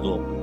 作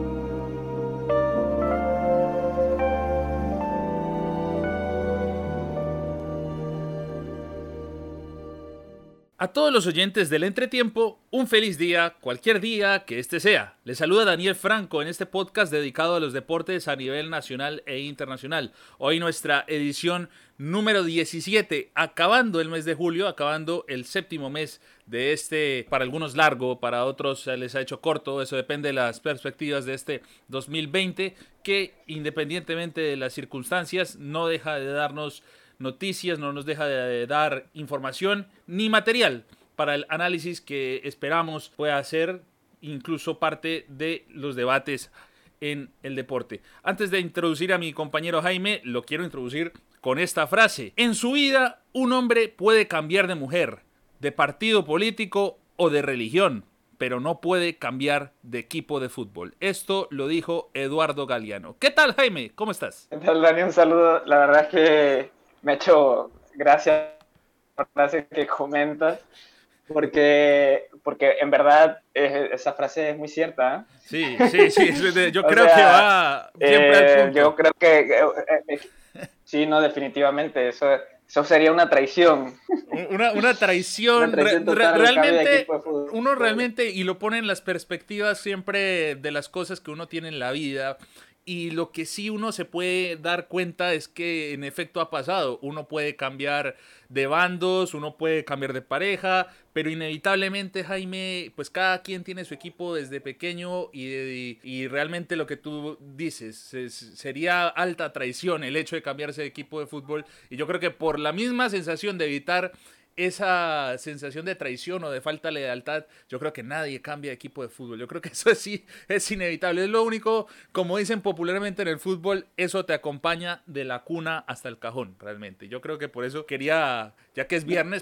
A todos los oyentes del entretiempo, un feliz día, cualquier día que este sea. Les saluda Daniel Franco en este podcast dedicado a los deportes a nivel nacional e internacional. Hoy nuestra edición número 17, acabando el mes de julio, acabando el séptimo mes de este, para algunos largo, para otros les ha hecho corto, eso depende de las perspectivas de este 2020, que independientemente de las circunstancias no deja de darnos noticias, no nos deja de dar información ni material para el análisis que esperamos pueda ser incluso parte de los debates en el deporte. Antes de introducir a mi compañero Jaime, lo quiero introducir con esta frase. En su vida, un hombre puede cambiar de mujer, de partido político o de religión, pero no puede cambiar de equipo de fútbol. Esto lo dijo Eduardo Galeano. ¿Qué tal, Jaime? ¿Cómo estás? ¿Qué tal, Dani? Un saludo. La verdad es que me ha hecho gracia la frase que comentas, porque, porque en verdad esa frase es muy cierta. ¿eh? Sí, sí, sí, yo creo que va siempre al eh, punto. Yo creo que, eh, sí, no, definitivamente, eso, eso sería una traición. Una, una traición, realmente, uno realmente, y lo pone en las perspectivas siempre de las cosas que uno tiene en la vida, y lo que sí uno se puede dar cuenta es que en efecto ha pasado. Uno puede cambiar de bandos, uno puede cambiar de pareja, pero inevitablemente Jaime, pues cada quien tiene su equipo desde pequeño y, y realmente lo que tú dices, sería alta traición el hecho de cambiarse de equipo de fútbol. Y yo creo que por la misma sensación de evitar esa sensación de traición o de falta de lealtad, yo creo que nadie cambia de equipo de fútbol. Yo creo que eso sí es inevitable. Es lo único, como dicen popularmente en el fútbol, eso te acompaña de la cuna hasta el cajón, realmente. Yo creo que por eso quería, ya que es viernes,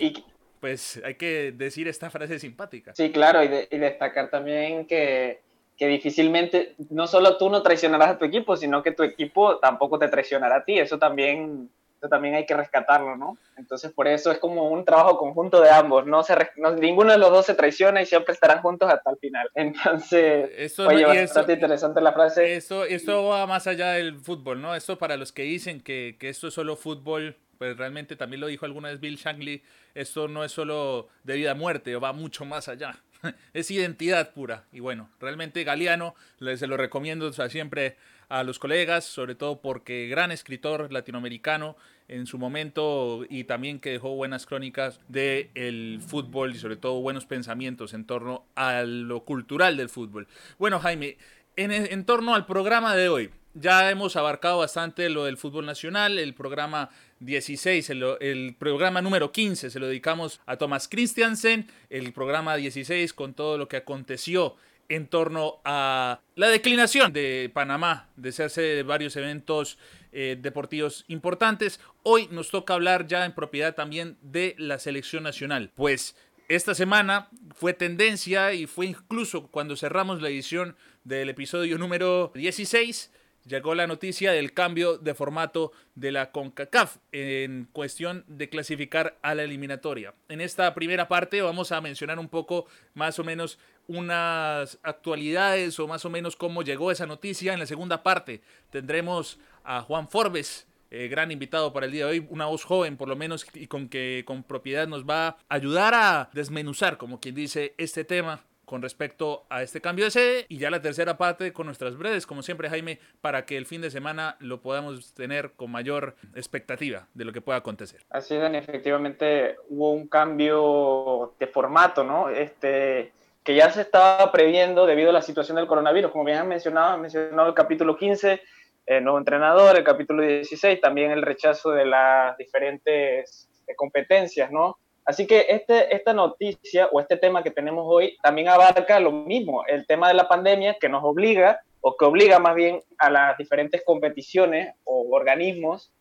pues hay que decir esta frase simpática. Sí, claro, y, destacar también que, que difícilmente, no solo tú no traicionarás a tu equipo, sino que tu equipo tampoco te traicionará a ti. Eso también también hay que rescatarlo, ¿no? Entonces, por eso es como un trabajo conjunto de ambos, no, se, ninguno de los dos se traiciona y siempre estarán juntos hasta el final. Entonces, eso, oye, bastante interesante la frase. Eso, esto va más allá del fútbol, ¿no? Esto para los que dicen que, que esto es solo fútbol, pues realmente también lo dijo alguna vez Bill Shankly, esto no es solo de vida a muerte, va mucho más allá. es identidad pura. Y bueno, realmente Galeano, se lo recomiendo siempre a los colegas, sobre todo porque gran escritor latinoamericano en su momento y también que dejó buenas crónicas del el fútbol y sobre todo buenos pensamientos en torno a lo cultural del fútbol. Bueno, Jaime, en, en torno al programa de hoy, ya hemos abarcado bastante lo del fútbol nacional, el programa 16, el, programa número 15 se lo dedicamos a Thomas Christiansen, el programa 16 con todo lo que aconteció en torno a la declinación de Panamá de hacerse varios eventos eh, deportivos importantes. Hoy nos toca hablar ya en propiedad también de la selección nacional, pues esta semana fue tendencia y fue incluso cuando cerramos la edición del episodio número 16 llegó la noticia del cambio de formato de la CONCACAF en cuestión de clasificar a la eliminatoria. En esta primera parte vamos a mencionar un poco más o menos unas actualidades o más o menos cómo llegó esa noticia. En la segunda parte tendremos a Juan Forbes, eh, gran invitado para el día de hoy, una voz joven por lo menos y con que con propiedad nos va a ayudar a desmenuzar, como quien dice, este tema con respecto a este cambio de sede y ya la tercera parte con nuestras breves, como siempre Jaime, para que el fin de semana lo podamos tener con mayor expectativa de lo que pueda acontecer. Así es, efectivamente hubo un cambio de formato, ¿no? Este, que ya se estaba previendo debido a la situación del coronavirus, como bien han mencionado, han mencionado el capítulo 15, el nuevo entrenador, el capítulo 16, también el rechazo de las diferentes competencias, ¿no? Así que este, esta noticia o este tema que tenemos hoy también abarca lo mismo, el tema de la pandemia que nos obliga o que obliga más bien a las diferentes competiciones o organismos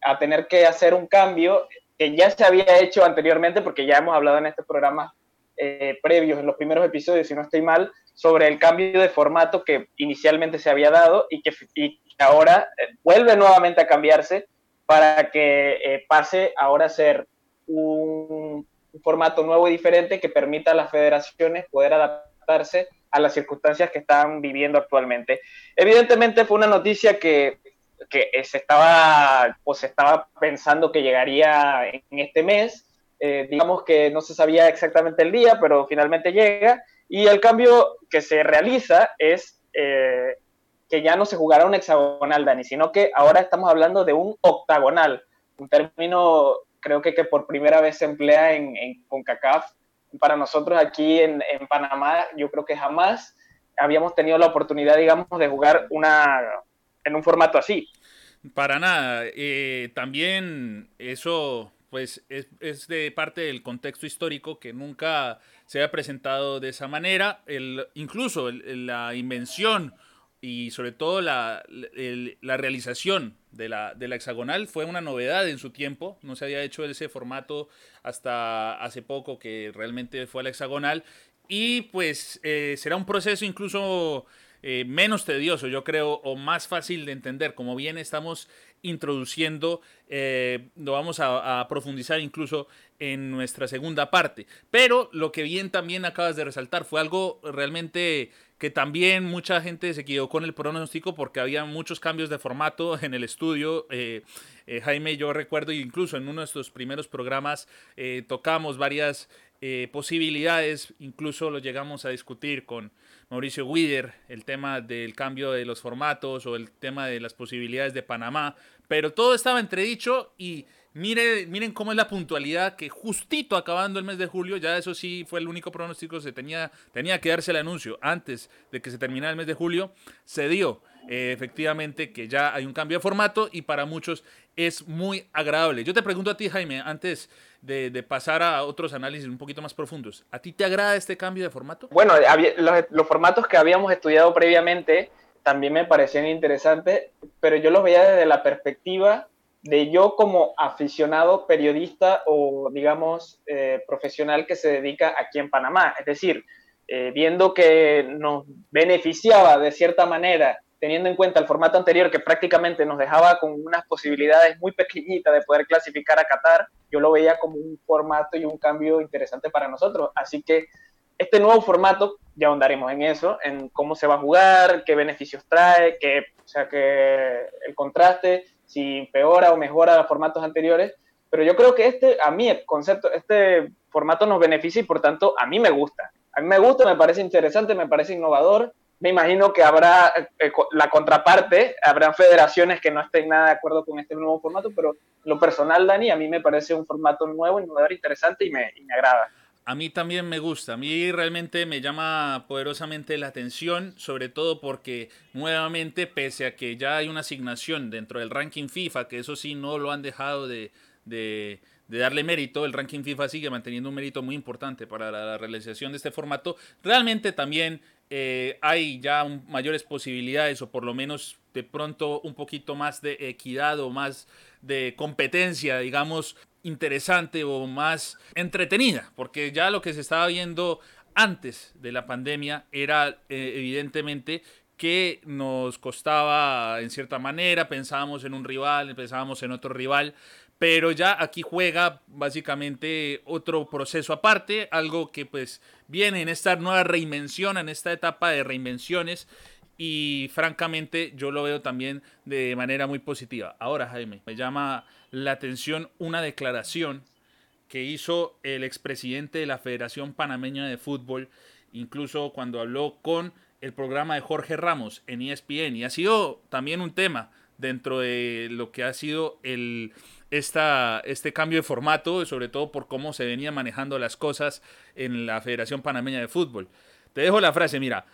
a tener que hacer un cambio que ya se había hecho anteriormente porque ya hemos hablado en este programa eh, previos, en los primeros episodios, si no estoy mal, sobre el cambio de formato que inicialmente se había dado y que, ahora eh, vuelve nuevamente a cambiarse para que eh, pase ahora a ser un, formato nuevo y diferente que permita a las federaciones poder adaptar adaptarse a las circunstancias que están viviendo actualmente. Evidentemente fue una noticia que, que se estaba o se estaba pensando que llegaría en este mes. Eh, digamos que no se sabía exactamente el día, pero finalmente llega. Y el cambio que se realiza es eh, que ya no se jugará un hexagonal, Dani, sino que ahora estamos hablando de un octagonal, un término creo que, que por primera vez se emplea en, en CONCACAF. Para nosotros aquí en, Panamá, yo creo que jamás habíamos tenido la oportunidad, digamos, de jugar una, en un formato así. Para nada. Eh, también eso pues es, de parte del contexto histórico que nunca se ha presentado de esa manera. El, incluso la invención y sobre todo la, la realización de la, de la, hexagonal fue una novedad en su tiempo. No se había hecho ese formato hasta hace poco que realmente fue la hexagonal. Y pues eh, será un proceso incluso eh, menos tedioso, yo creo, o más fácil de entender. Como bien estamos introduciendo, eh, lo vamos a, profundizar incluso en nuestra segunda parte. Pero lo que bien también acabas de resaltar fue algo realmente que también mucha gente se equivocó con el pronóstico porque había muchos cambios de formato en el estudio. Eh, Jaime, yo recuerdo, incluso en uno de nuestros primeros programas tocamos varias posibilidades, incluso lo llegamos a discutir con Mauricio Wider, el tema del cambio de los formatos o el tema de las posibilidades de Panamá, pero todo estaba entredicho y Mire, miren cómo es la puntualidad que justito acabando el mes de julio, ya eso sí fue el único pronóstico, se tenía, tenía que darse el anuncio antes de que se terminara el mes de julio, se dio eh, efectivamente que ya hay un cambio de formato y para muchos es muy agradable. Yo te pregunto a ti, Jaime, antes de, pasar a otros análisis un poquito más profundos, ¿a ti te agrada este cambio de formato? Bueno, los, los formatos que habíamos estudiado previamente también me parecían interesantes, pero yo los veía desde la perspectiva de yo como aficionado periodista o, digamos, eh, profesional que se dedica aquí en Panamá. Es decir, eh, viendo que nos beneficiaba de cierta manera, teniendo en cuenta el formato anterior que prácticamente nos dejaba con unas posibilidades muy pequeñitas de poder clasificar a Qatar, yo lo veía como un formato y un cambio interesante para nosotros. Así que este nuevo formato, ya ahondaremos en eso, en cómo se va a jugar, qué beneficios trae, qué, o sea, que el contraste si empeora o mejora los formatos anteriores, pero yo creo que este, a mí el concepto, este formato nos beneficia y por tanto a mí me gusta. A mí me gusta, me parece interesante, me parece innovador. Me imagino que habrá eh, la contraparte, habrá federaciones que no estén nada de acuerdo con este nuevo formato, pero lo personal, Dani, a mí me parece un formato nuevo, innovador, interesante y me, y me agrada. A mí también me gusta, a mí realmente me llama poderosamente la atención, sobre todo porque nuevamente, pese a que ya hay una asignación dentro del ranking FIFA, que eso sí no lo han dejado de, de, de darle mérito, el ranking FIFA sigue manteniendo un mérito muy importante para la realización de este formato, realmente también eh, hay ya mayores posibilidades o por lo menos de pronto un poquito más de equidad o más de competencia, digamos, interesante o más entretenida, porque ya lo que se estaba viendo antes de la pandemia era eh, evidentemente que nos costaba en cierta manera, pensábamos en un rival, pensábamos en otro rival, pero ya aquí juega básicamente otro proceso aparte, algo que pues viene en esta nueva reinvención, en esta etapa de reinvenciones y francamente yo lo veo también de manera muy positiva. Ahora Jaime, me llama la atención una declaración que hizo el expresidente de la Federación Panameña de Fútbol, incluso cuando habló con el programa de Jorge Ramos en ESPN, y ha sido también un tema dentro de lo que ha sido el, esta, este cambio de formato, sobre todo por cómo se venían manejando las cosas en la Federación Panameña de Fútbol. Te dejo la frase, mira,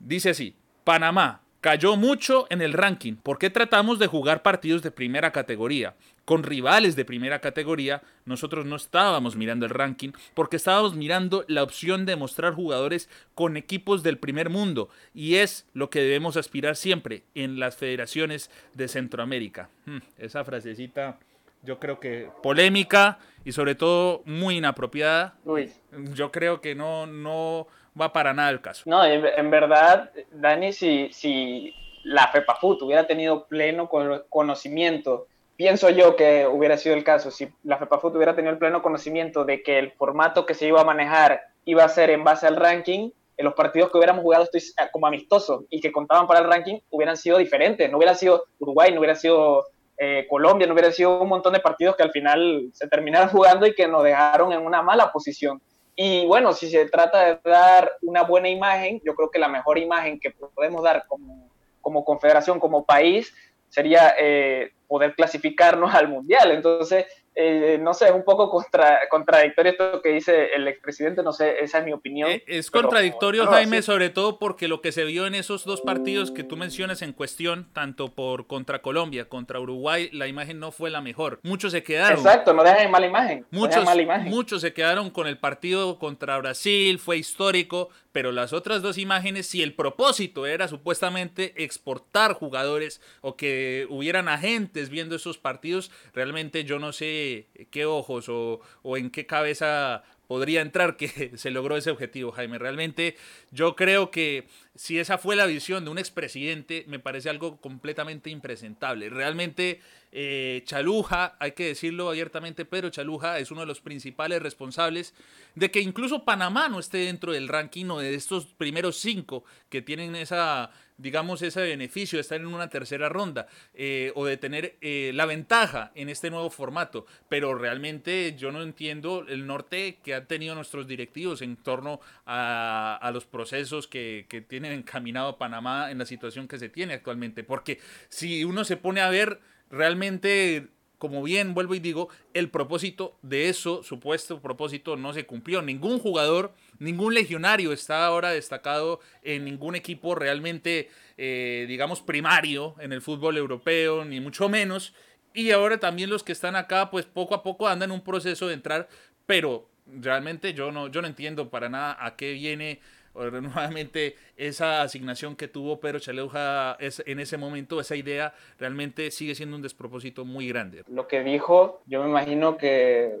dice así, Panamá cayó mucho en el ranking porque tratamos de jugar partidos de primera categoría. Con rivales de primera categoría, nosotros no estábamos mirando el ranking porque estábamos mirando la opción de mostrar jugadores con equipos del primer mundo y es lo que debemos aspirar siempre en las federaciones de Centroamérica. Hmm, esa frasecita yo creo que polémica y sobre todo muy inapropiada. Uy. Yo creo que no, no va para nada el caso. No, en, en verdad, Dani, si, si la FEPAFUT hubiera tenido pleno conocimiento, pienso yo que hubiera sido el caso, si la FEPAFUT hubiera tenido el pleno conocimiento de que el formato que se iba a manejar iba a ser en base al ranking, los partidos que hubiéramos jugado estoy, como amistosos y que contaban para el ranking hubieran sido diferentes. No hubiera sido Uruguay, no hubiera sido eh, Colombia, no hubiera sido un montón de partidos que al final se terminaron jugando y que nos dejaron en una mala posición. Y bueno, si se trata de dar una buena imagen, yo creo que la mejor imagen que podemos dar como, como confederación, como país, sería eh, poder clasificarnos al mundial. Entonces, eh, no sé, un poco contra, contradictorio esto que dice el expresidente, no sé, esa es mi opinión. Eh, es contradictorio, Jaime, sobre todo porque lo que se vio en esos dos partidos que tú mencionas en cuestión, tanto por contra Colombia, contra Uruguay, la imagen no fue la mejor. Muchos se quedaron. Exacto, no dejan mala imagen. Muchos, mala imagen. muchos se quedaron con el partido contra Brasil, fue histórico, pero las otras dos imágenes, si el propósito era supuestamente exportar jugadores o que hubieran agentes viendo esos partidos, realmente yo no sé qué ojos o, en qué cabeza podría entrar que se logró ese objetivo, Jaime. Realmente yo creo que si esa fue la visión de un expresidente, me parece algo completamente impresentable. Realmente eh, Chaluja, hay que decirlo abiertamente, Pedro Chaluja es uno de los principales responsables de que incluso Panamá no esté dentro del ranking o de estos primeros cinco que tienen esa, digamos, ese beneficio de estar en una tercera ronda eh, o de tener eh, la ventaja en este nuevo formato. Pero realmente yo no entiendo el norte que han tenido nuestros directivos en torno a, los procesos que, que tienen encaminado a Panamá en la situación que se tiene actualmente. Porque si uno se pone a ver realmente como bien vuelvo y digo, el propósito de eso, supuesto propósito, no se cumplió. Ningún jugador, ningún legionario está ahora destacado en ningún equipo realmente, eh, digamos, primario en el fútbol europeo, ni mucho menos. Y ahora también los que están acá, pues poco a poco andan en un proceso de entrar, pero realmente yo no, yo no entiendo para nada a qué viene nuevamente esa asignación que tuvo Pedro Chaleuja en ese momento, esa idea realmente sigue siendo un despropósito muy grande. Lo que dijo, yo me imagino que,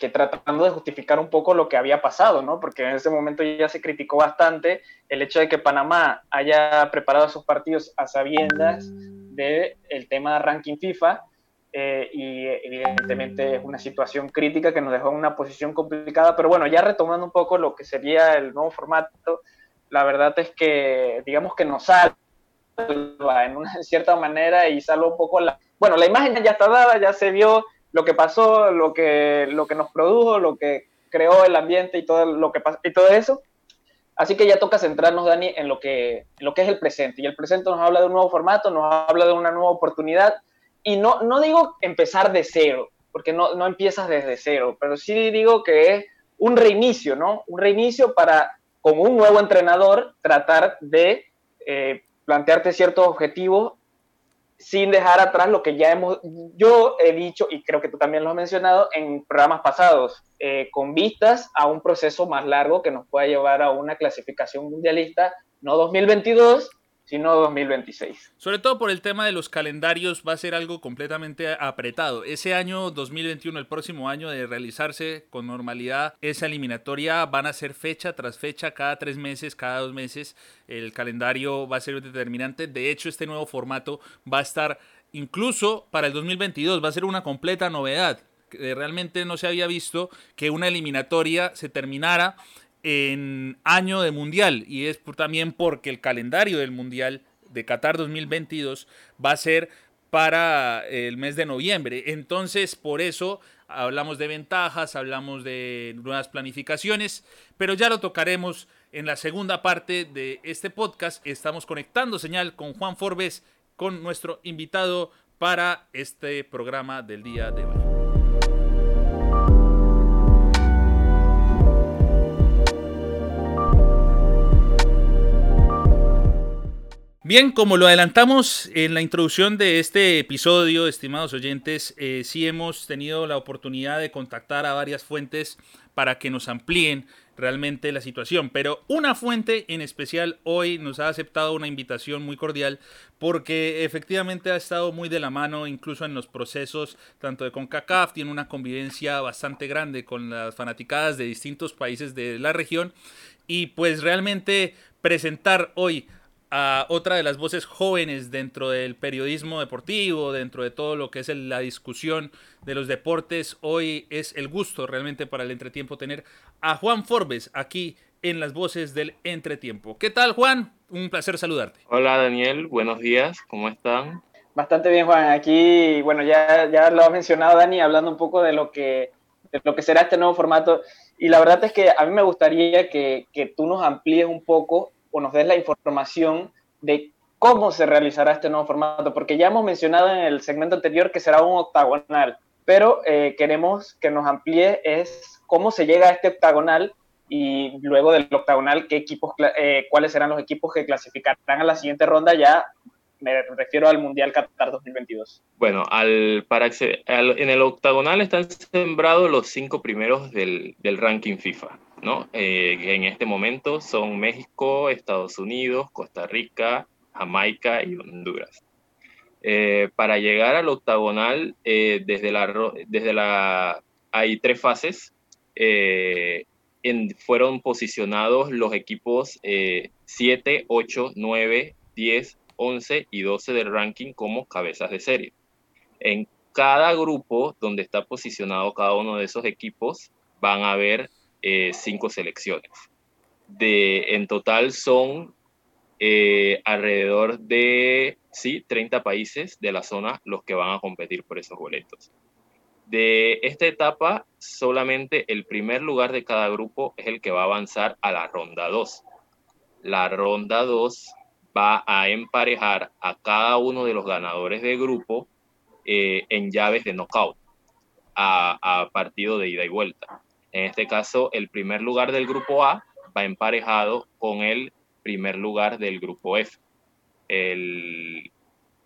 que tratando de justificar un poco lo que había pasado, ¿no? Porque en ese momento ya se criticó bastante el hecho de que Panamá haya preparado sus partidos a sabiendas del el tema de ranking FIFA eh, y evidentemente es una situación crítica que nos dejó en una posición complicada, pero bueno, ya retomando un poco lo que sería el nuevo formato, la verdad es que digamos que nos salva en una cierta manera y salva un poco la... Bueno, la imagen ya está dada, ya se vio lo que pasó, lo que, lo que nos produjo, lo que creó el ambiente y todo, lo que, y todo eso. Así que ya toca centrarnos, Dani, en lo, que, lo que es el presente. Y el presente nos habla de un nuevo formato, nos habla de una nueva oportunidad y no, no digo empezar de cero, porque no, no empiezas desde cero, pero sí digo que es un reinicio, ¿no? Un reinicio para, con un nuevo entrenador, tratar de eh, plantearte ciertos objetivos sin dejar atrás lo que ya hemos, yo he dicho, y creo que tú también lo has mencionado en programas pasados, eh, con vistas a un proceso más largo que nos pueda llevar a una clasificación mundialista, no 2022, sino 2026. Sobre todo por el tema de los calendarios va a ser algo completamente apretado. Ese año 2021, el próximo año de realizarse con normalidad esa eliminatoria, van a ser fecha tras fecha, cada tres meses, cada dos meses. El calendario va a ser determinante. De hecho, este nuevo formato va a estar incluso para el 2022, va a ser una completa novedad. Realmente no se había visto que una eliminatoria se terminara en año de mundial y es también porque el calendario del mundial de Qatar 2022 va a ser para el mes de noviembre. Entonces, por eso hablamos de ventajas, hablamos de nuevas planificaciones, pero ya lo tocaremos en la segunda parte de este podcast. Estamos conectando señal con Juan Forbes, con nuestro invitado para este programa del día de hoy. Bien, como lo adelantamos en la introducción de este episodio, estimados oyentes, eh, sí hemos tenido la oportunidad de contactar a varias fuentes para que nos amplíen realmente la situación. Pero una fuente en especial hoy nos ha aceptado una invitación muy cordial porque efectivamente ha estado muy de la mano incluso en los procesos tanto de CONCACAF, tiene una convivencia bastante grande con las fanaticadas de distintos países de la región y pues realmente presentar hoy a otra de las voces jóvenes dentro del periodismo deportivo, dentro de todo lo que es la discusión de los deportes. Hoy es el gusto realmente para el entretiempo tener a Juan Forbes aquí en las voces del entretiempo. ¿Qué tal, Juan? Un placer saludarte. Hola, Daniel. Buenos días. ¿Cómo están? Bastante bien, Juan. Aquí, bueno, ya, ya lo ha mencionado Dani, hablando un poco de lo que, de lo que será este nuevo formato. Y la verdad es que a mí me gustaría que, que tú nos amplíes un poco o nos des la información de cómo se realizará este nuevo formato, porque ya hemos mencionado en el segmento anterior que será un octagonal, pero eh, queremos que nos amplíe es cómo se llega a este octagonal y luego del octagonal, qué equipos, eh, cuáles serán los equipos que clasificarán a la siguiente ronda ya me refiero al Mundial Qatar 2022. Bueno, al, para en el octagonal están sembrados los cinco primeros del, del ranking FIFA, ¿no? Eh, en este momento son México, Estados Unidos, Costa Rica, Jamaica y Honduras. Eh, para llegar al octagonal, eh, desde, la, desde la... Hay tres fases. En, fueron posicionados los equipos 7, 8, 9, 10, 11 y 12 del ranking como cabezas de serie. En cada grupo donde está posicionado cada uno de esos equipos van a haber eh, cinco selecciones. De, en total son eh, alrededor de sí, 30 países de la zona los que van a competir por esos boletos. De esta etapa, solamente el primer lugar de cada grupo es el que va a avanzar a la ronda 2. La ronda 2 va a emparejar a cada uno de los ganadores de grupo eh, en llaves de knockout a, a, partido de ida y vuelta. En este caso, el primer lugar del grupo A va emparejado con el primer lugar del grupo F. El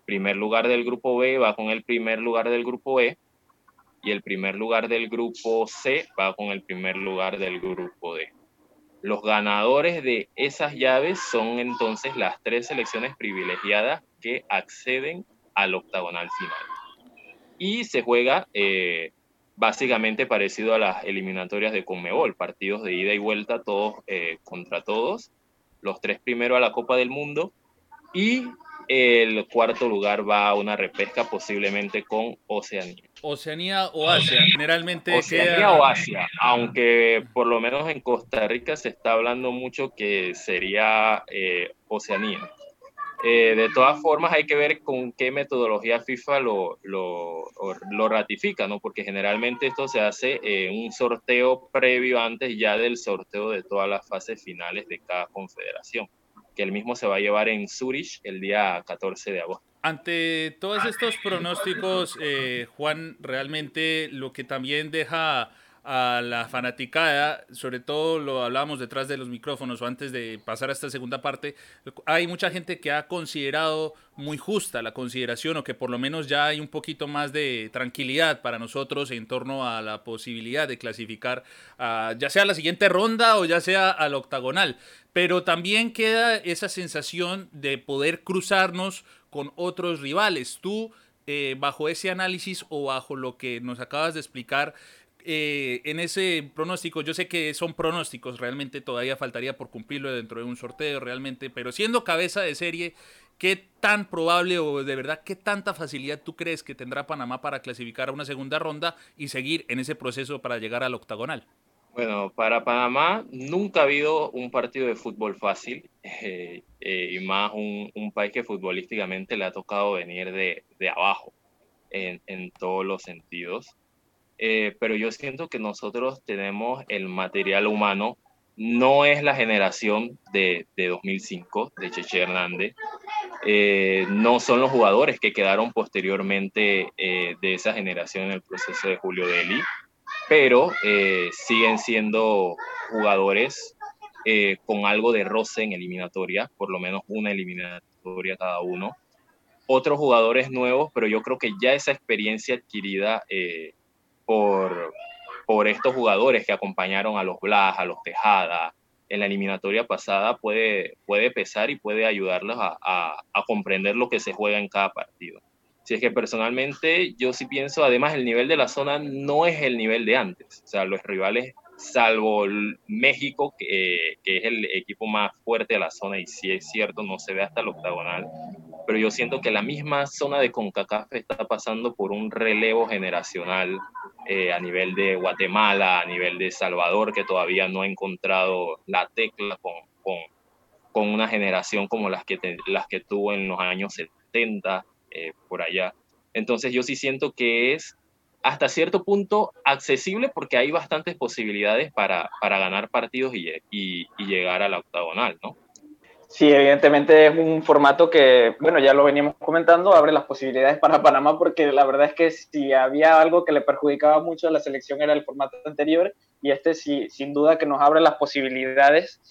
primer lugar del grupo B va con el primer lugar del grupo E y el primer lugar del grupo C va con el primer lugar del grupo D. Los ganadores de esas llaves son entonces las tres selecciones privilegiadas que acceden al octagonal final. Y se juega eh, básicamente parecido a las eliminatorias de Conmebol, partidos de ida y vuelta, todos eh, contra todos, los tres primeros a la Copa del Mundo y el cuarto lugar va a una repesca posiblemente con Oceanía. Oceanía o Asia, generalmente. Oceanía o Asia, aunque por lo menos en Costa Rica se está hablando mucho que sería eh, Oceanía. Eh, de todas formas, hay que ver con qué metodología FIFA lo, lo, ratifica, ¿no? Porque generalmente esto se hace en un sorteo previo antes ya del sorteo de todas las fases finales de cada confederación que el mismo se va a llevar en Zurich el día 14 de agosto. Ante todos estos pronósticos, eh, Juan, realmente lo que también deja a la fanaticada, sobre todo lo hablábamos detrás de los micrófonos o antes de pasar a esta segunda parte, hay mucha gente que ha considerado muy justa la consideración o que por lo menos ya hay un poquito más de tranquilidad para nosotros en torno a la posibilidad de clasificar ya sea a la siguiente ronda o ya sea al octagonal. Pero también queda esa sensación de poder cruzarnos con otros rivales. Tú, eh, bajo ese análisis o bajo lo que nos acabas de explicar, eh, en ese pronóstico, yo sé que son pronósticos, realmente todavía faltaría por cumplirlo dentro de un sorteo, realmente, pero siendo cabeza de serie, ¿qué tan probable o de verdad qué tanta facilidad tú crees que tendrá Panamá para clasificar a una segunda ronda y seguir en ese proceso para llegar al octagonal? Bueno, para Panamá nunca ha habido un partido de fútbol fácil eh, eh, y más un, país que futbolísticamente le ha tocado venir de, abajo en todos los sentidos. Eh, pero yo siento que nosotros tenemos el material humano, no es la generación de, de 2005, de Cheche Hernández, eh, no son los jugadores que quedaron posteriormente eh, de esa generación en el proceso de Julio Deli, pero siguen siendo jugadores con algo de roce en eliminatoria, por lo menos una eliminatoria cada uno. Otros jugadores nuevos, pero yo creo que ya esa experiencia adquirida por, por estos jugadores que acompañaron a los Blas, a los Tejada en la eliminatoria pasada puede, puede pesar y puede ayudarlos a, a, comprender lo que se juega en cada partido. Si es que personalmente yo sí pienso, además el nivel de la zona no es el nivel de antes. O sea, los rivales, salvo México, que, que, es el equipo más fuerte de la zona, y si es cierto, no se ve hasta el octagonal, pero yo siento que la misma zona de CONCACAF está pasando por un relevo generacional eh, a nivel de Guatemala, a nivel de Salvador, que todavía no ha encontrado la tecla con, con, con una generación como las que, las que tuvo en los años 70, eh, por allá. Entonces yo sí siento que es hasta cierto punto accesible porque hay bastantes posibilidades para, para ganar partidos y, y, llegar a la octagonal, ¿no? Sí, evidentemente es un formato que, bueno, ya lo veníamos comentando, abre las posibilidades para Panamá porque la verdad es que si había algo que le perjudicaba mucho a la selección era el formato anterior y este sí, sin duda que nos abre las posibilidades.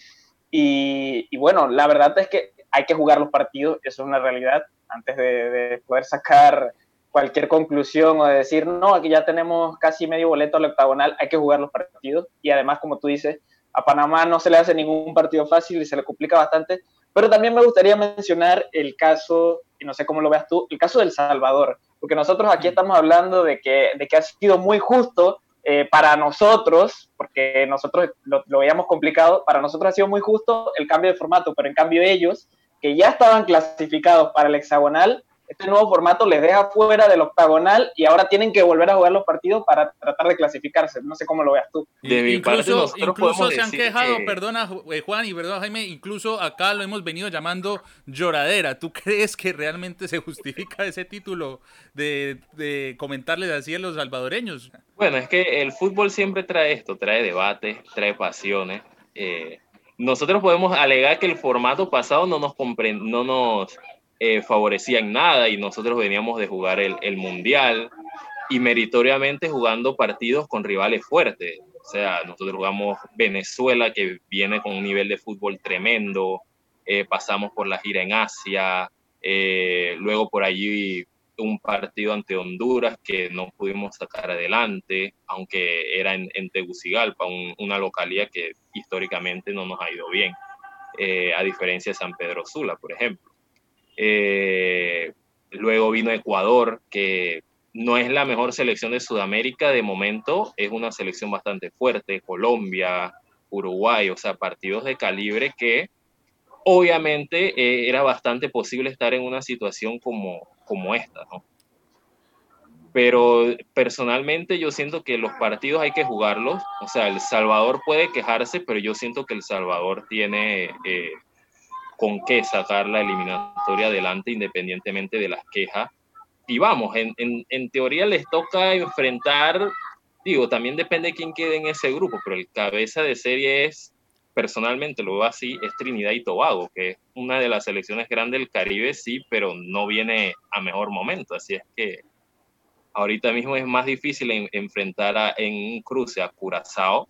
Y, bueno, la verdad es que hay que jugar los partidos, eso es una realidad, antes de poder sacar cualquier conclusión o de decir, no, aquí ya tenemos casi medio boleto al octagonal, hay que jugar los partidos y además, como tú dices, a Panamá no se le hace ningún partido fácil y se le complica bastante. Pero también me gustaría mencionar el caso, y no sé cómo lo veas tú, el caso del Salvador, porque nosotros aquí estamos hablando de que, de que ha sido muy justo eh, para nosotros, porque nosotros lo, lo veíamos complicado, para nosotros ha sido muy justo el cambio de formato, pero en cambio ellos, que ya estaban clasificados para el hexagonal, este nuevo formato les deja fuera del octagonal y ahora tienen que volver a jugar los partidos para tratar de clasificarse. No sé cómo lo veas tú. De incluso incluso se han quejado, perdona eh, Juan y perdona Jaime, incluso acá lo hemos venido llamando lloradera. ¿Tú crees que realmente se justifica ese título de, de comentarles así a los salvadoreños? Bueno, es que el fútbol siempre trae esto, trae debate, trae pasiones. Eh, nosotros podemos alegar que el formato pasado no nos, no nos eh, favorecía en nada y nosotros veníamos de jugar el, Mundial y meritoriamente jugando partidos con rivales fuertes. O sea, nosotros jugamos Venezuela, que viene con un nivel de fútbol tremendo, eh, pasamos por la gira en Asia, eh, luego por allí un partido ante Honduras que no pudimos sacar adelante, aunque era en, en Tegucigalpa, un, una localidad que históricamente no nos ha ido bien, eh, a diferencia de San Pedro Sula, por ejemplo. Eh, luego vino Ecuador, que no es la mejor selección de Sudamérica de momento, es una selección bastante fuerte, Colombia, Uruguay, o sea, partidos de calibre que obviamente eh, era bastante posible estar en una situación como, como esta, ¿no? Pero personalmente yo siento que los partidos hay que jugarlos, o sea, El Salvador puede quejarse, pero yo siento que El Salvador tiene eh, con qué sacar la eliminatoria adelante independientemente de las quejas. Y vamos, en, en, teoría les toca enfrentar, digo, también depende de quién quede en ese grupo, pero el cabeza de serie es, personalmente lo veo así, es Trinidad y Tobago, que es una de las selecciones grandes del Caribe, sí, pero no viene a mejor momento. Así es que ahorita mismo es más difícil en, enfrentar a, en un cruce a Curazao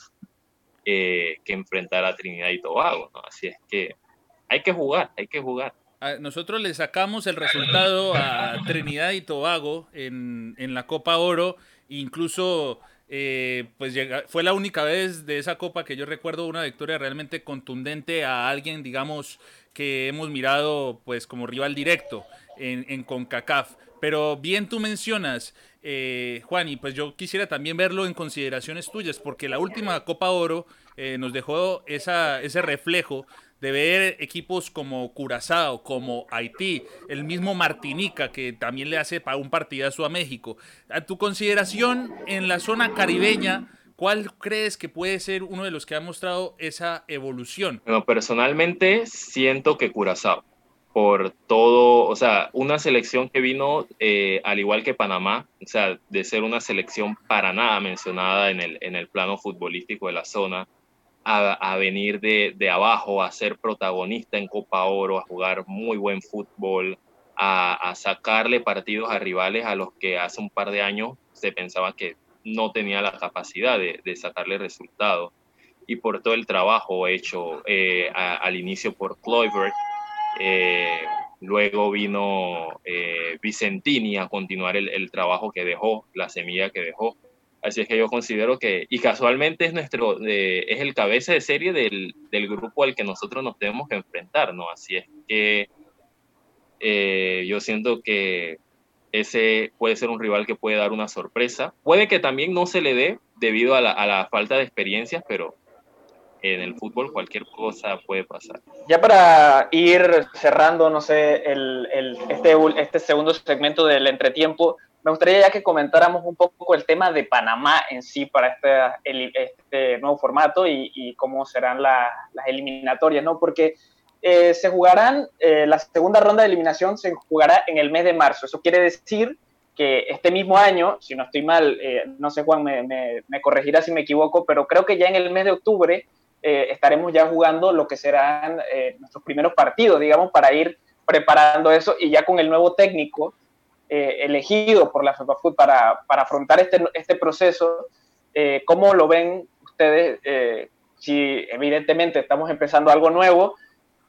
eh, que enfrentar a Trinidad y Tobago, ¿no? Así es que hay que jugar, hay que jugar. Nosotros le sacamos el resultado a Trinidad y Tobago en, en la Copa Oro, incluso eh, pues fue la única vez de esa Copa que yo recuerdo una victoria realmente contundente a alguien, digamos, que hemos mirado pues como rival directo en, en CONCACAF. Pero bien tú mencionas, eh, Juan, y pues yo quisiera también verlo en consideraciones tuyas, porque la última Copa Oro eh, nos dejó esa, ese reflejo de ver equipos como Curazao, como Haití, el mismo Martinica, que también le hace un partidazo a México. A tu consideración en la zona caribeña, ¿cuál crees que puede ser uno de los que ha mostrado esa evolución? Bueno, personalmente siento que Curazao, por todo, o sea, una selección que vino eh, al igual que Panamá, o sea, de ser una selección para nada mencionada en el, en el plano futbolístico de la zona, a, venir de, abajo, a ser protagonista en Copa Oro, a jugar muy buen fútbol, a, sacarle partidos a rivales a los que hace un par de años se pensaba que no tenía la capacidad de, sacarle resultados. Y por todo el trabajo hecho eh, al inicio por Kluivert, eh, luego vino eh, Vicentini a continuar el trabajo que dejó, la semilla que dejó Así es que yo considero que, y casualmente es nuestro, es el cabeza de serie del, del, grupo al que nosotros nos tenemos que enfrentar, ¿no? Así es que eh, yo siento que ese puede ser un rival que puede dar una sorpresa. Puede que también no se le dé debido a la, a la falta de experiencias, pero en el fútbol cualquier cosa puede pasar. Ya para ir cerrando, no sé, el, el, este, este segundo segmento del entretiempo, me gustaría ya que comentáramos un poco el tema de Panamá en sí para este, este nuevo formato y, cómo serán las eliminatorias, ¿no? Porque eh, se jugarán, eh, la segunda ronda de eliminación se jugará en el mes de marzo. Eso quiere decir que este mismo año, si no estoy mal, eh, no sé Juan, me, me, corregirá si me equivoco, pero creo que ya en el mes de octubre estaremos ya jugando lo que serán nuestros primeros partidos, digamos, para ir preparando eso y ya con el nuevo técnico eh, elegido por la FEPAFUT para, para afrontar este, este proceso, eh, ¿cómo lo ven ustedes? Eh, si evidentemente estamos empezando algo nuevo,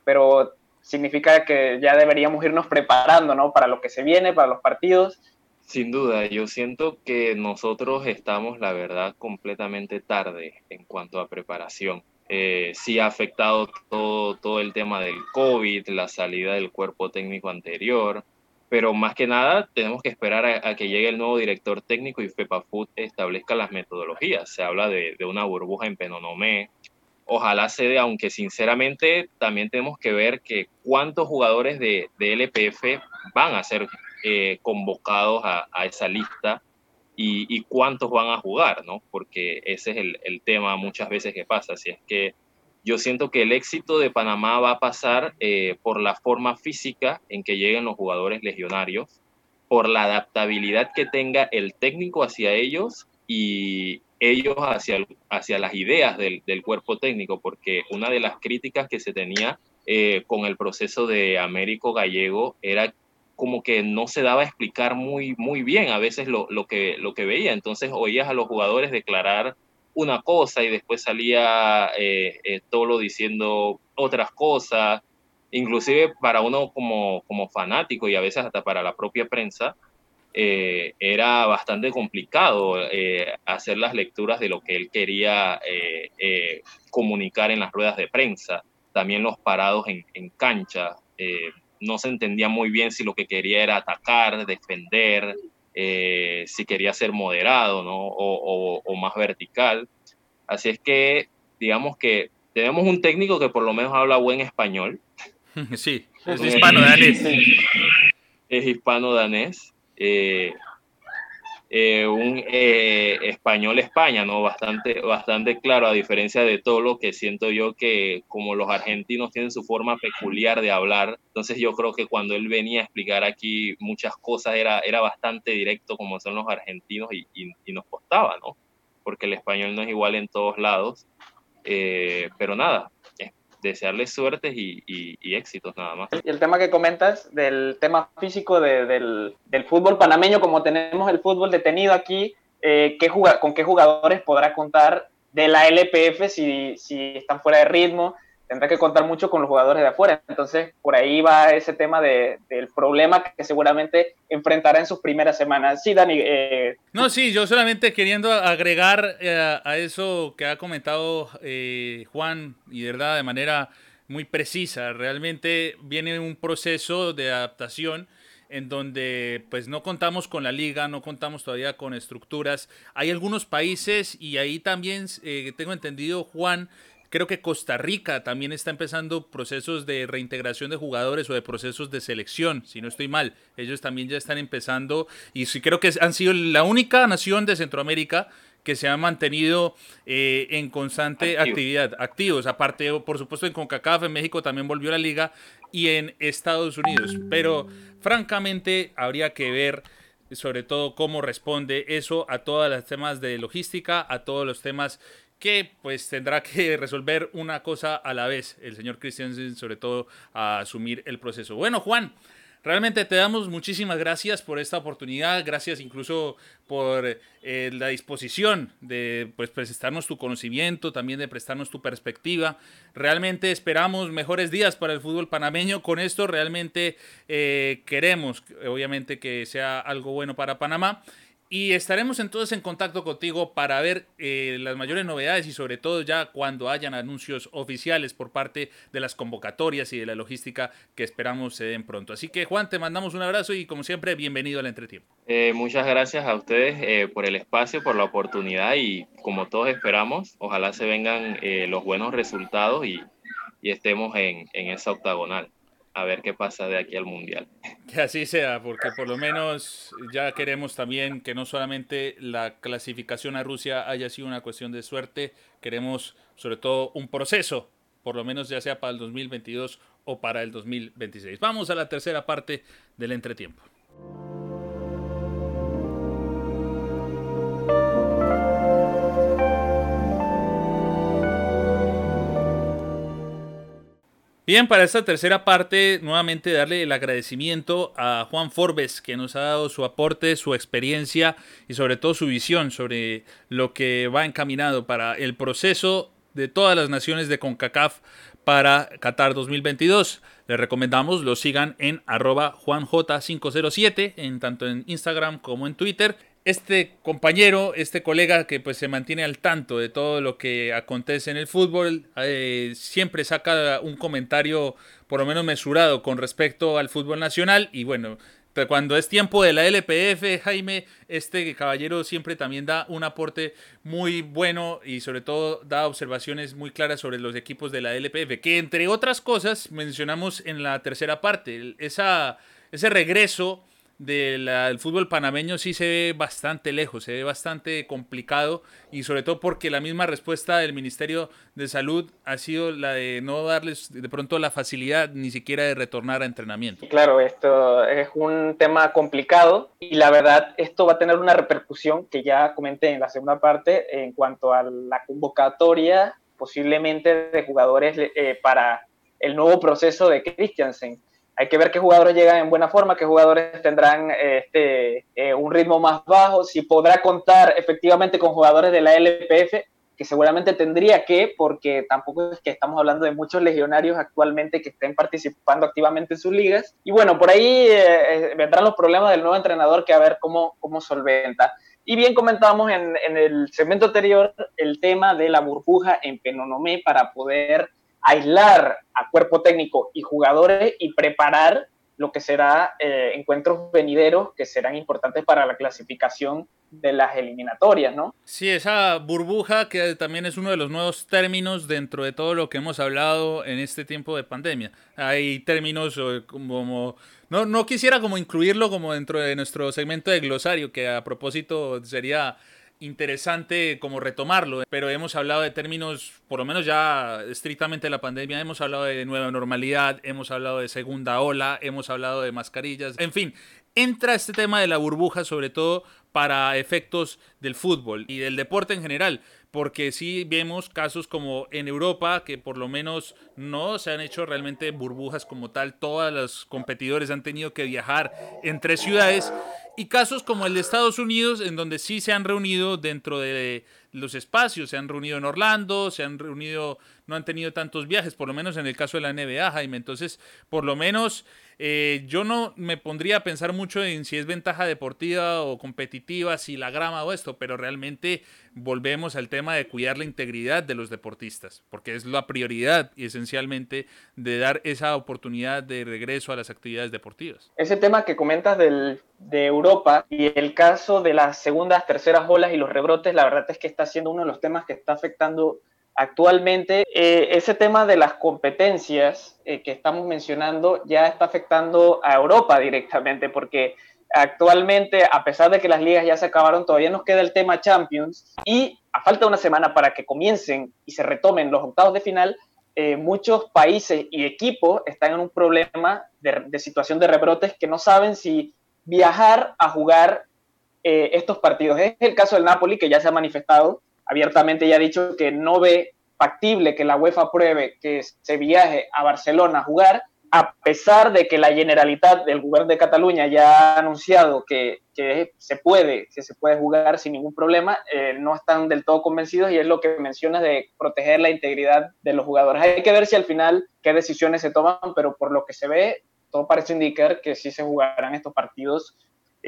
pero significa que ya deberíamos irnos preparando ¿no? para lo que se viene, para los partidos. Sin duda, yo siento que nosotros estamos, la verdad, completamente tarde en cuanto a preparación. Eh, sí ha afectado todo, todo el tema del COVID, la salida del cuerpo técnico anterior, pero más que nada tenemos que esperar a, que llegue el nuevo director técnico y FEPAFUT establezca las metodologías. Se habla de, una burbuja en Penonomé. Ojalá se dé, aunque sinceramente también tenemos que ver que cuántos jugadores de, LPF van a ser eh, convocados a, esa lista y, cuántos van a jugar, ¿no? Porque ese es el, el tema muchas veces que pasa. Si es que yo siento que el éxito de Panamá va a pasar eh, por la forma física en que lleguen los jugadores legionarios, por la adaptabilidad que tenga el técnico hacia ellos y ellos hacia, hacia las ideas del, cuerpo técnico, porque una de las críticas que se tenía eh, con el proceso de Américo Gallego era como que no se daba a explicar muy, muy bien a veces lo, lo, que, lo que veía. Entonces oías a los jugadores declarar una cosa y después salía eh, eh, Tolo diciendo otras cosas, inclusive para uno como, como fanático y a veces hasta para la propia prensa, eh, era bastante complicado hacer las lecturas de lo que él quería comunicar en las ruedas de prensa, también los parados en, en cancha. no se entendía muy bien si lo que quería era atacar, defender, eh, si quería ser moderado ¿no? o, o, más vertical. Así es que, digamos que tenemos un técnico que por lo menos habla buen español. Sí, es hispano-danés. Es hispano-danés. Eh, eh, un eh, español España, ¿no? Bastante, bastante claro, a diferencia de todo lo que siento yo que como los argentinos tienen su forma peculiar de hablar, entonces yo creo que cuando él venía a explicar aquí muchas cosas era, era bastante directo como son los argentinos y, y, nos costaba, ¿no? Porque el español no es igual en todos lados. Eh, pero nada, desearles suertes y, éxitos nada más. Y el tema que comentas del tema físico del, fútbol panameño, como tenemos el fútbol detenido aquí, eh, ¿qué ¿con qué jugadores podrá contar de la LPF si, si están fuera de ritmo? Tendrá que contar mucho con los jugadores de afuera. Entonces, por ahí va ese tema de, del problema que seguramente enfrentará en sus primeras semanas. Sí, Dani. Eh, no, sí, yo solamente queriendo agregar eh, a eso que ha comentado eh, Juan, y de verdad, de manera muy precisa, realmente viene un proceso de adaptación en donde pues no contamos con la liga, no contamos todavía con estructuras. Hay algunos países y ahí también tengo entendido, Juan, Creo que Costa Rica también está empezando procesos de reintegración de jugadores o de procesos de selección, si no estoy mal. Ellos también ya están empezando y sí creo que han sido la única nación de Centroamérica que se ha mantenido eh, en constante actividad, activos. Aparte, por supuesto, en CONCACAF, en México también volvió la liga y en Estados Unidos. Pero francamente habría que ver sobre todo cómo responde eso a todos los temas de logística, a todos los temas que pues tendrá que resolver una cosa a la vez el señor Christiansen, sobre todo a asumir el proceso. Bueno, Juan, realmente te damos muchísimas gracias por esta oportunidad, gracias incluso por eh, la disposición de pues, prestarnos tu conocimiento, también de prestarnos tu perspectiva. Realmente esperamos mejores días para el fútbol panameño. Con esto realmente eh, queremos, obviamente, que sea algo bueno para Panamá. Y estaremos entonces en contacto contigo para ver eh, las mayores novedades y sobre todo ya cuando hayan anuncios oficiales por parte de las convocatorias y de la logística que esperamos se den pronto. Así que Juan, te mandamos un abrazo y como siempre, bienvenido al entretiempo. Eh, muchas gracias a ustedes eh, por el espacio, por la oportunidad y como todos esperamos, ojalá se vengan los buenos resultados y, estemos en, en esa octagonal. A ver qué pasa de aquí al Mundial. Que así sea, porque por lo menos ya queremos también que no solamente la clasificación a Rusia haya sido una cuestión de suerte, queremos sobre todo un proceso, por lo menos ya sea para el 2022 o para el 2026. Vamos a la tercera parte del entretiempo. Bien, para esta tercera parte, nuevamente darle el agradecimiento a Juan Forbes, que nos ha dado su aporte, su experiencia y sobre todo su visión sobre lo que va encaminado para el proceso de todas las naciones de CONCACAF para Qatar 2022. Les recomendamos lo sigan en arroba juanj507, en tanto en Instagram como en Twitter este compañero, este colega que pues se mantiene al tanto de todo lo que acontece en el fútbol, eh, siempre saca un comentario por lo menos mesurado con respecto al fútbol nacional. Y bueno, cuando es tiempo de la LPF, Jaime, este caballero siempre también da un aporte muy bueno y sobre todo da observaciones muy claras sobre los equipos de la LPF, que entre otras cosas mencionamos en la tercera parte, ese regreso del fútbol panameño sí se ve bastante lejos, se ve bastante complicado y sobre todo porque la misma respuesta del Ministerio de Salud ha sido la de no darles de pronto la facilidad ni siquiera de retornar a entrenamiento. Claro, esto es un tema complicado y la verdad esto va a tener una repercusión que ya comenté en la segunda parte en cuanto a la convocatoria posiblemente de jugadores eh, para el nuevo proceso de Christiansen hay que ver qué jugadores llegan en buena forma, qué jugadores tendrán este, eh, un ritmo más bajo, si podrá contar efectivamente con jugadores de la LPF, que seguramente tendría que, porque tampoco es que estamos hablando de muchos legionarios actualmente que estén participando activamente en sus ligas. Y bueno, por ahí eh, eh, vendrán los problemas del nuevo entrenador que a ver cómo, cómo solventa. Y bien comentábamos en, en el segmento anterior el tema de la burbuja en Penonomé para poder aislar a cuerpo técnico y jugadores y preparar lo que será eh, encuentros venideros que serán importantes para la clasificación de las eliminatorias, ¿no? Sí, esa burbuja que también es uno de los nuevos términos dentro de todo lo que hemos hablado en este tiempo de pandemia. Hay términos eh, como... No, no quisiera como incluirlo como dentro de nuestro segmento de glosario, que a propósito sería interesante como retomarlo, pero hemos hablado de términos, por lo menos ya estrictamente de la pandemia, hemos hablado de nueva normalidad, hemos hablado de segunda ola, hemos hablado de mascarillas, en fin, entra este tema de la burbuja sobre todo para efectos del fútbol y del deporte en general, porque sí vemos casos como en Europa que por lo menos no se han hecho realmente burbujas como tal, todos los competidores han tenido que viajar entre ciudades y casos como el de Estados Unidos, en donde sí se han reunido dentro de los espacios, se han reunido en Orlando, se han reunido, no han tenido tantos viajes, por lo menos en el caso de la NBA, Jaime. Entonces, por lo menos eh, yo no me pondría a pensar mucho en si es ventaja deportiva o competitiva, si la grama o esto, pero realmente volvemos al tema de cuidar la integridad de los deportistas, porque es la prioridad y esencialmente de dar esa oportunidad de regreso a las actividades deportivas. Ese tema que comentas del, de Europa y el caso de las segundas, terceras olas y los rebrotes, la verdad es que está siendo uno de los temas que está afectando Actualmente, eh, ese tema de las competencias eh, que estamos mencionando ya está afectando a Europa directamente, porque actualmente, a pesar de que las ligas ya se acabaron, todavía nos queda el tema Champions y a falta de una semana para que comiencen y se retomen los octavos de final, eh, muchos países y equipos están en un problema de, de, situación de rebrotes que no saben si viajar a jugar estos partidos. Es el caso del Napoli, que ya se ha manifestado abiertamente ya ha dicho que no ve factible que la UEFA apruebe que se viaje a Barcelona a jugar, a pesar de que la Generalitat del Gobierno de Cataluña ya ha anunciado que, se puede, que se puede jugar sin ningún problema, eh, no están del todo convencidos y es lo que mencionas de proteger la integridad de los jugadores. Hay que ver si al final qué decisiones se toman, pero por lo que se ve, todo parece indicar que sí se jugarán estos partidos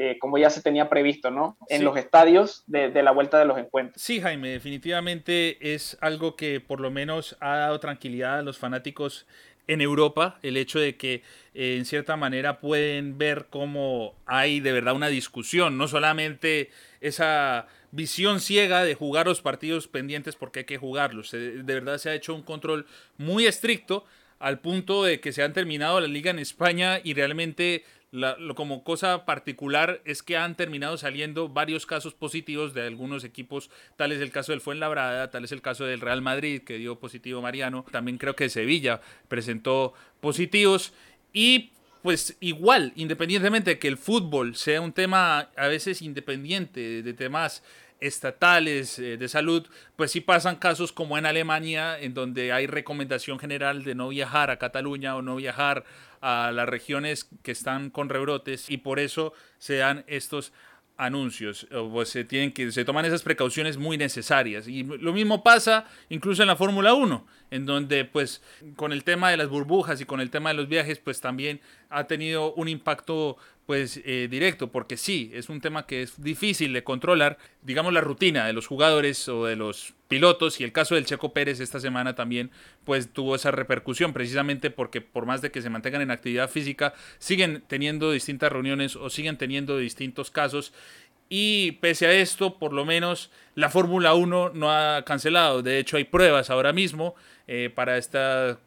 eh, como ya se tenía previsto, ¿no? En los estadios de, la vuelta de los encuentros. Sí, Jaime, definitivamente es algo que por lo menos ha dado tranquilidad a los fanáticos en Europa, el hecho de que eh, en cierta manera pueden ver cómo hay de verdad una discusión, no solamente esa visión ciega de jugar los partidos pendientes porque hay que jugarlos, de verdad se ha hecho un control muy estricto al punto de que se han terminado la liga en España y realmente lo, como cosa particular es que han terminado saliendo varios casos positivos de algunos equipos, tal es el caso del Fuenlabrada, tal es el caso del Real Madrid que dio positivo Mariano, también creo que Sevilla presentó positivos. Y pues igual, independientemente de que el fútbol sea un tema a veces independiente de temas estatales eh, de salud, pues sí pasan casos como en Alemania, en donde hay recomendación general de no viajar a Cataluña o no viajar a las regiones que están con rebrotes y por eso se dan estos anuncios, pues se tienen que se toman esas precauciones muy necesarias. Y lo mismo pasa incluso en la Fórmula 1, en donde pues con el tema de las burbujas y con el tema de los viajes pues también ha tenido un impacto pues eh, directo, porque sí, es un tema que es difícil de controlar, digamos la rutina de los jugadores o de los pilotos y el caso del Checo Pérez esta semana también pues tuvo esa repercusión precisamente porque por más de que se mantengan en actividad física siguen teniendo distintas reuniones o siguen teniendo distintos casos. Y pese a esto por lo menos la Fórmula 1 no ha cancelado, de hecho hay pruebas ahora mismo eh, para estos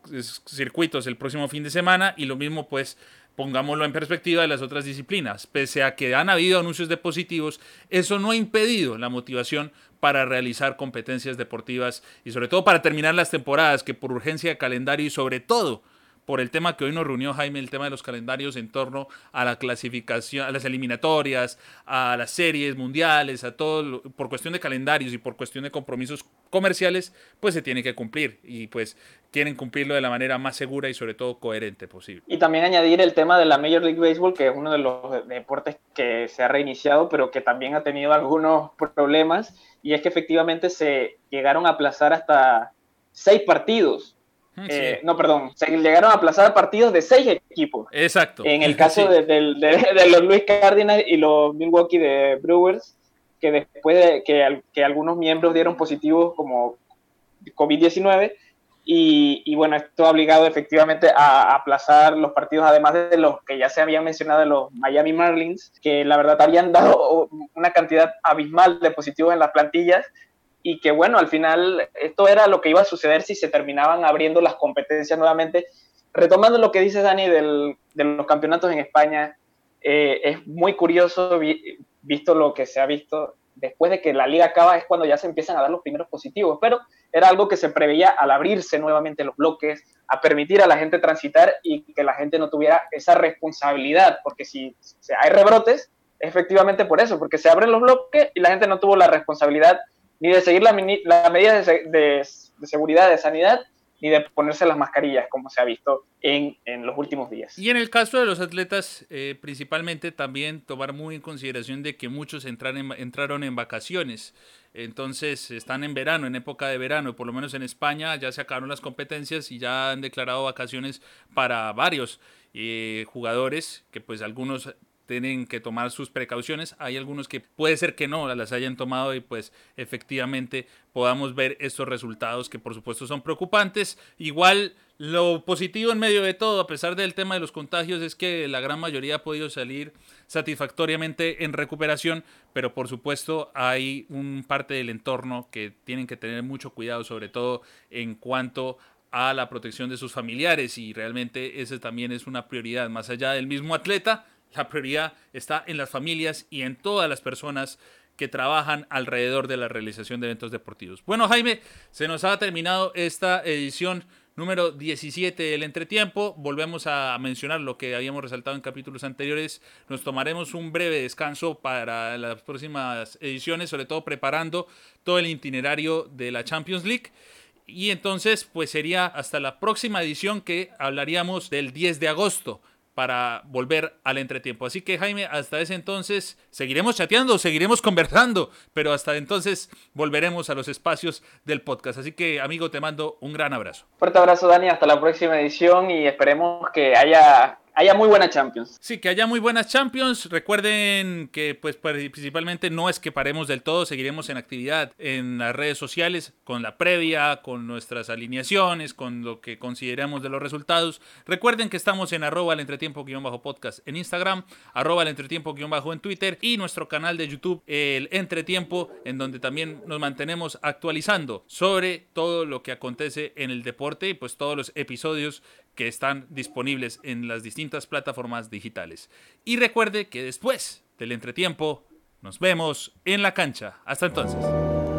circuitos el próximo fin de semana y lo mismo pues pongámoslo en perspectiva de las otras disciplinas. Pese a que han habido anuncios de positivos, eso no ha impedido la motivación para realizar competencias deportivas y sobre todo para terminar las temporadas que por urgencia de calendario y sobre todo por el tema que hoy nos reunió Jaime, el tema de los calendarios en torno a la clasificación, a las eliminatorias, a las series mundiales, a todo, por cuestión de calendarios y por cuestión de compromisos comerciales, pues se tiene que cumplir y pues quieren cumplirlo de la manera más segura y sobre todo coherente posible. Y también añadir el tema de la Major League Baseball, que es uno de los deportes que se ha reiniciado, pero que también ha tenido algunos problemas, y es que efectivamente se llegaron a aplazar hasta seis partidos Mm, eh, no, perdón, se llegaron a aplazar partidos de seis equipos. Exacto. En el caso de, los Luis Cardinals y los Milwaukee de Brewers, que después de que, que algunos miembros dieron positivos como COVID-19, y, bueno, esto ha obligado efectivamente a, aplazar los partidos, además de los que ya se habían mencionado de los Miami Marlins, que la verdad habían dado una cantidad abismal de positivos en las plantillas, y que bueno, al final esto era lo que iba a suceder si se terminaban abriendo las competencias nuevamente. Retomando lo que dice Dani del, de los campeonatos en España, eh, es muy curioso, visto lo que se ha visto, después de que la liga acaba es cuando ya se empiezan a dar los primeros positivos, pero era algo que se preveía al abrirse nuevamente los bloques, a permitir a la gente transitar y que la gente no tuviera esa responsabilidad, porque si hay rebrotes, efectivamente por eso, porque se abren los bloques y la gente no tuvo la responsabilidad ni de seguir las medidas de, seguridad, de sanidad, ni de ponerse las mascarillas, como se ha visto en, los últimos días. Y en el caso de los atletas, eh, principalmente también tomar muy en consideración de que muchos entraron en, entraron en vacaciones, entonces están en verano, en época de verano, por lo menos en España ya se acabaron las competencias y ya han declarado vacaciones para varios eh, jugadores, que pues algunos tienen que tomar sus precauciones. Hay algunos que puede ser que no las hayan tomado y pues efectivamente podamos ver estos resultados que por supuesto son preocupantes. Igual lo positivo en medio de todo, a pesar del tema de los contagios, es que la gran mayoría ha podido salir satisfactoriamente en recuperación, pero por supuesto hay un parte del entorno que tienen que tener mucho cuidado, sobre todo en cuanto a la protección de sus familiares y realmente ese también es una prioridad más allá del mismo atleta la prioridad está en las familias y en todas las personas que trabajan alrededor de la realización de eventos deportivos. Bueno, Jaime, se nos ha terminado esta edición número 17 del entretiempo. Volvemos a mencionar lo que habíamos resaltado en capítulos anteriores. Nos tomaremos un breve descanso para las próximas ediciones, sobre todo preparando todo el itinerario de la Champions League. Y entonces, pues sería hasta la próxima edición que hablaríamos del 10 de agosto para volver al entretiempo. Así que Jaime, hasta ese entonces seguiremos chateando, seguiremos conversando, pero hasta entonces volveremos a los espacios del podcast. Así que amigo, te mando un gran abrazo. Fuerte abrazo Dani, hasta la próxima edición y esperemos que haya haya muy buena Champions. Sí, que haya muy buenas Champions. Recuerden que pues principalmente no es que paremos del todo, seguiremos en actividad en las redes sociales con la previa, con nuestras alineaciones, con lo que consideramos de los resultados. Recuerden que estamos en arroba el entretiempo-podcast en Instagram, arroba el entretiempo-en Twitter y nuestro canal de YouTube, el Entretiempo, en donde también nos mantenemos actualizando sobre todo lo que acontece en el deporte y pues todos los episodios que están disponibles en las distintas plataformas digitales. Y recuerde que después del entretiempo nos vemos en la cancha. Hasta entonces.